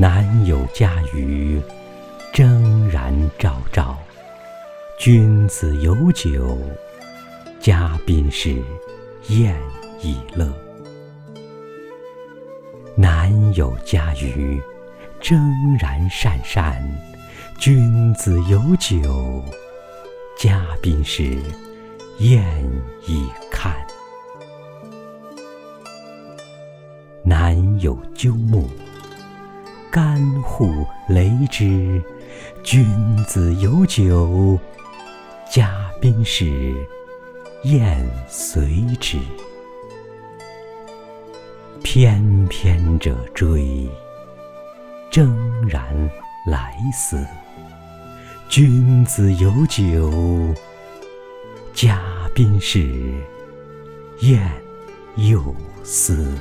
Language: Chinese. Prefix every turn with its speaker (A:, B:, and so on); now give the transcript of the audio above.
A: 南有嘉鱼，蒸然昭昭。君子有酒，嘉宾时宴以乐。南有嘉鱼，蒸然酣酣。君子有酒，嘉宾时宴以看。南有鸠木。干户雷之，君子有酒，嘉宾时宴随之。翩翩者追，征然来思。君子有酒，嘉宾时宴又思。